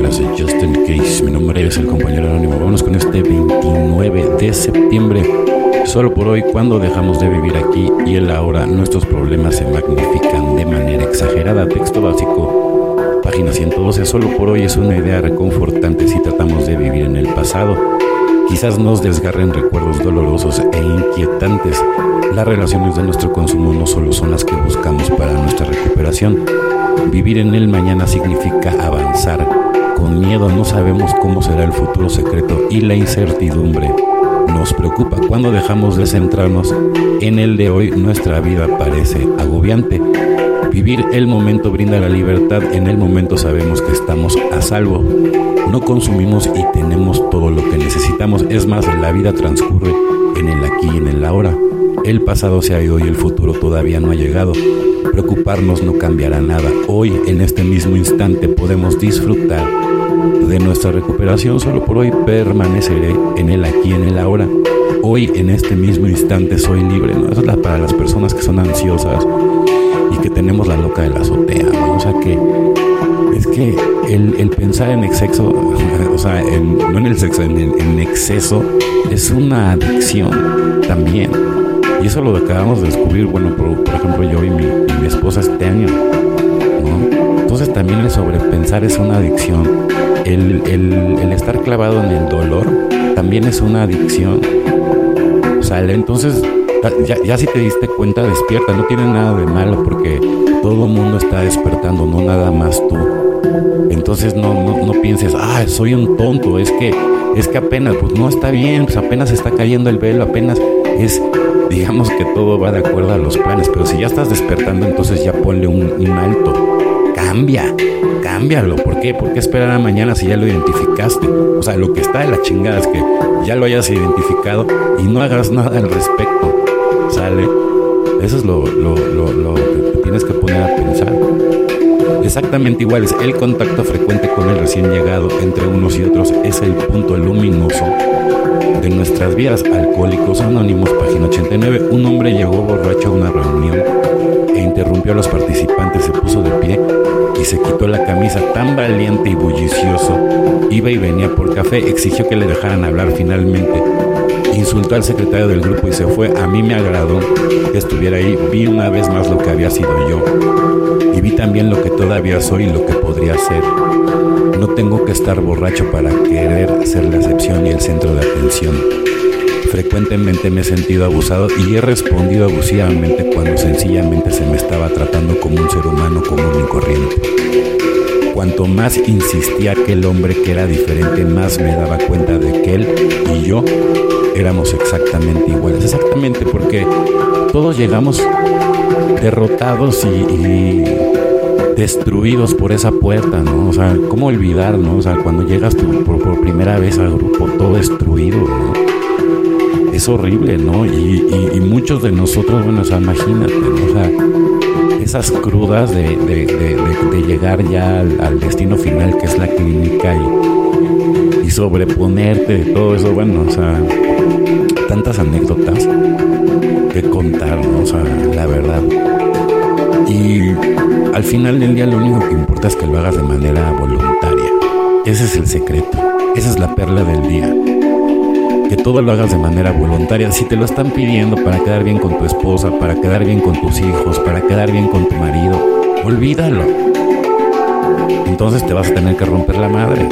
compañeras de Justin Case. Mi nombre es el compañero anónimo. Vámonos con este 29 de septiembre. Solo por hoy, cuando dejamos de vivir aquí y el ahora, nuestros problemas se magnifican de manera exagerada. Texto básico, página 112. Solo por hoy es una idea reconfortante si tratamos de vivir en el pasado. Quizás nos desgarren recuerdos dolorosos e inquietantes. Las relaciones de nuestro consumo no solo son las que buscamos para nuestra recuperación Vivir en el mañana significa avanzar. Con miedo no sabemos cómo será el futuro secreto y la incertidumbre nos preocupa. Cuando dejamos de centrarnos en el de hoy, nuestra vida parece agobiante. Vivir el momento brinda la libertad, en el momento sabemos que estamos a salvo. No consumimos y tenemos todo lo que necesitamos. Es más, la vida transcurre en el aquí y en el ahora. El pasado se ha ido y el futuro todavía no ha llegado. Preocuparnos no cambiará nada. Hoy, en este mismo instante, podemos disfrutar de nuestra recuperación. Solo por hoy permaneceré en el aquí, en el ahora. Hoy, en este mismo instante, soy libre. ¿no? Eso es para las personas que son ansiosas y que tenemos la loca de la azotea. O sea que es que el, pensar en exceso, o sea, no en el sexo, en, en exceso, es una adicción también. Y eso lo acabamos de descubrir, bueno, por, ejemplo, yo y mi, esposa este año. Entonces también el sobrepensar es una adicción. El, el, estar clavado en el dolor también es una adicción. O sea, entonces ya, ya, si te diste cuenta, despierta, no tiene nada de malo porque todo el mundo está despertando, no nada más tú. Entonces no, no, no, pienses, ah, soy un tonto, es que, es que apenas, pues no está bien, pues apenas está cayendo el velo, apenas es digamos que todo va de acuerdo a los planes, pero si ya estás despertando, entonces ya ponle un, alto. Cambia, cámbialo. ¿Por qué? ¿Por qué esperar a mañana si ya lo identificaste? O sea, lo que está de la chingada es que ya lo hayas identificado y no hagas nada al respecto. ¿Sale? Eso es lo, lo, lo, que tienes que poner a pensar. Exactamente igual es el contacto frecuente con el recién llegado entre unos y otros es el punto luminoso de nuestras vidas. Alcohólicos Anónimos, página 89. Un hombre llegó borracho a una reunión interrumpió a los participantes, se puso de pie y se quitó la camisa tan valiente y bullicioso. Iba y venía por café, exigió que le dejaran hablar finalmente. Insultó al secretario del grupo y se fue. A mí me agradó que estuviera ahí. Vi una vez más lo que había sido yo. Y vi también lo que todavía soy y lo que podría ser. No tengo que estar borracho para querer ser la excepción y el centro de atención. Frecuentemente me he sentido abusado y he respondido abusivamente cuando sencillamente se me estaba tratando como un ser humano común y corriente. Cuanto más insistía aquel hombre que era diferente, más me daba cuenta de que él y yo éramos exactamente iguales. Exactamente porque todos llegamos derrotados y destruidos por esa puerta, ¿no? O sea, ¿cómo olvidar, ¿no? O sea, cuando llegas por, primera vez al grupo todo destruido, ¿no? Es horrible, ¿no? Y, muchos de nosotros, bueno, o sea, imagínate, ¿no? O sea, esas crudas de, llegar ya al, destino final que es la clínica y, y sobreponerte de todo eso, bueno, o sea, tantas anécdotas que contar, ¿no? O sea, la verdad. Y al final del día lo único que importa es que lo hagas de manera voluntaria. Ese es el secreto. Esa es la perla del día. Que todo lo hagas de manera voluntaria. Si te lo están pidiendo para quedar bien con tu esposa, para quedar bien con tus hijos, para quedar bien con tu marido, olvídalo. Entonces te vas a tener que romper la madre.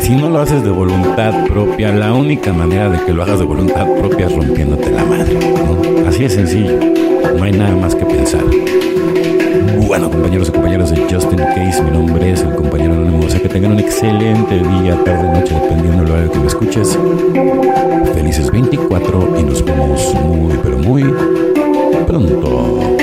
Si no lo haces de voluntad propia, la única manera de que lo hagas de voluntad propia es rompiéndote la madre. Así de sencillo. No hay nada más que pensar. Bueno, compañeros y compañeras de Justin Case, mi nombre excelente día, tarde, noche, dependiendo del horario que me escuches. Felices 24 y nos vemos muy, pero muy pronto.